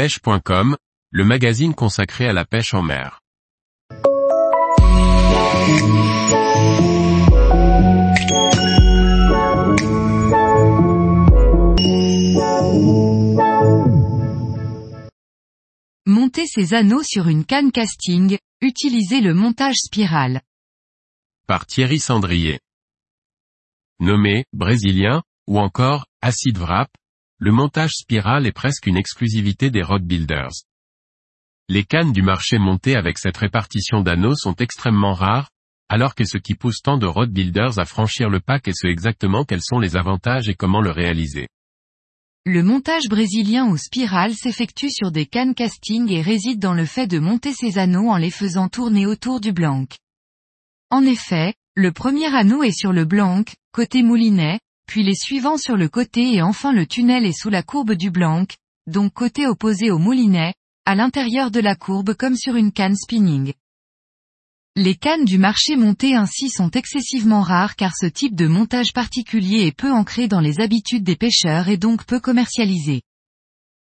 pêche.com, le magazine consacré à la pêche en mer. Monter ses anneaux sur une canne casting, utilisez le montage spirale. Par Thierry Sandrier. Nommé, brésilien, ou encore, acid wrap, le montage spirale est presque une exclusivité des rod builders. Les cannes du marché montées avec cette répartition d'anneaux sont extrêmement rares, alors que ce qui pousse tant de rod builders à franchir le pack est ce exactement quels sont les avantages et comment le réaliser. Le montage brésilien ou spirale s'effectue sur des cannes casting et réside dans le fait de monter ces anneaux en les faisant tourner autour du blanc. En effet, le premier anneau est sur le blanc, côté moulinet, puis les suivants sur le côté et enfin le tunnel est sous la courbe du blanc, donc côté opposé au moulinet, à l'intérieur de la courbe comme sur une canne spinning. Les cannes du marché montées ainsi sont excessivement rares car ce type de montage particulier est peu ancré dans les habitudes des pêcheurs et donc peu commercialisé.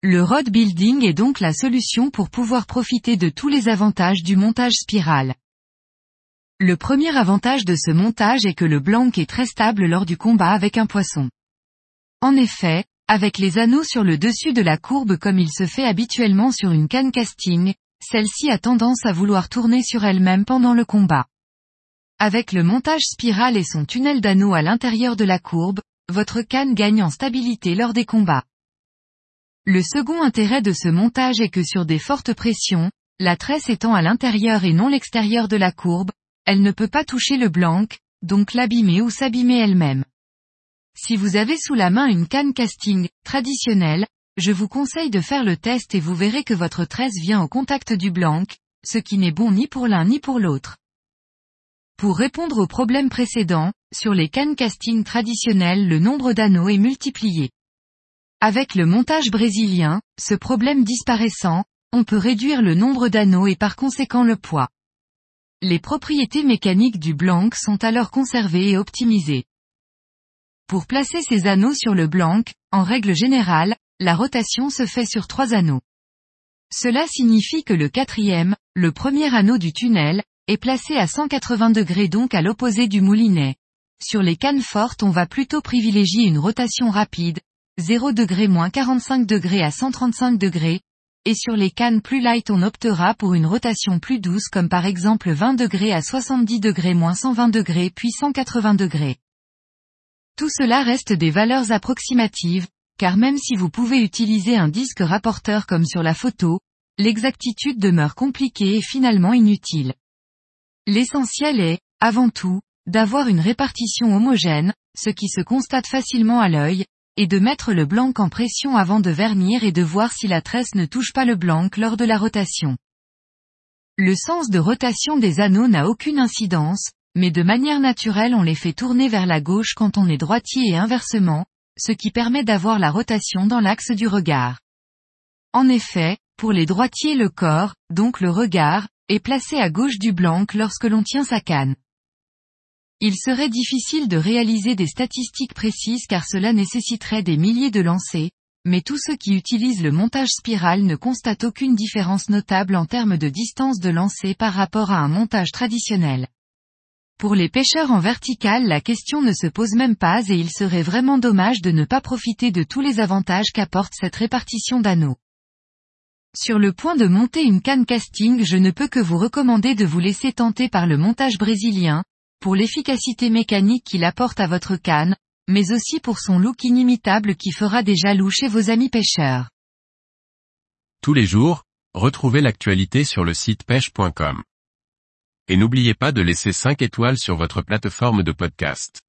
Le rod building est donc la solution pour pouvoir profiter de tous les avantages du montage spirale. Le premier avantage de ce montage est que le blanc est très stable lors du combat avec un poisson. En effet, avec les anneaux sur le dessus de la courbe comme il se fait habituellement sur une canne casting, celle-ci a tendance à vouloir tourner sur elle-même pendant le combat. Avec le montage spirale et son tunnel d'anneaux à l'intérieur de la courbe, votre canne gagne en stabilité lors des combats. Le second intérêt de ce montage est que sur des fortes pressions, la tresse étant à l'intérieur et non l'extérieur de la courbe, elle ne peut pas toucher le blanc, donc l'abîmer ou s'abîmer elle-même. Si vous avez sous la main une canne casting, traditionnelle, je vous conseille de faire le test et vous verrez que votre tresse vient au contact du blanc, ce qui n'est bon ni pour l'un ni pour l'autre. Pour répondre au problème précédent, sur les cannes casting traditionnelles le nombre d'anneaux est multiplié. Avec le montage brésilien, ce problème disparaissant, on peut réduire le nombre d'anneaux et par conséquent le poids. Les propriétés mécaniques du blanc sont alors conservées et optimisées. Pour placer ces anneaux sur le blanc, en règle générale, la rotation se fait sur trois anneaux. Cela signifie que le quatrième, le premier anneau du tunnel, est placé à 180 degrés donc à l'opposé du moulinet. Sur les cannes fortes on va plutôt privilégier une rotation rapide, 0 degré moins 45 degrés à 135 degrés, et sur les cannes plus light on optera pour une rotation plus douce comme par exemple 20 degrés à 70 degrés moins 120 degrés puis 180 degrés. Tout cela reste des valeurs approximatives, car même si vous pouvez utiliser un disque rapporteur comme sur la photo, l'exactitude demeure compliquée et finalement inutile. L'essentiel est, avant tout, d'avoir une répartition homogène, ce qui se constate facilement à l'œil, et de mettre le blanc en pression avant de vernir et de voir si la tresse ne touche pas le blanc lors de la rotation. Le sens de rotation des anneaux n'a aucune incidence, mais de manière naturelle on les fait tourner vers la gauche quand on est droitier et inversement, ce qui permet d'avoir la rotation dans l'axe du regard. En effet, pour les droitiers le corps, donc le regard, est placé à gauche du blanc lorsque l'on tient sa canne. Il serait difficile de réaliser des statistiques précises car cela nécessiterait des milliers de lancers, mais tous ceux qui utilisent le montage spirale ne constatent aucune différence notable en termes de distance de lancer par rapport à un montage traditionnel. Pour les pêcheurs en vertical la question ne se pose même pas et il serait vraiment dommage de ne pas profiter de tous les avantages qu'apporte cette répartition d'anneaux. Sur le point de monter une canne casting je ne peux que vous recommander de vous laisser tenter par le montage brésilien, pour l'efficacité mécanique qu'il apporte à votre canne, mais aussi pour son look inimitable qui fera des jaloux chez vos amis pêcheurs. Tous les jours, retrouvez l'actualité sur le site pêche.com. Et n'oubliez pas de laisser 5 étoiles sur votre plateforme de podcast.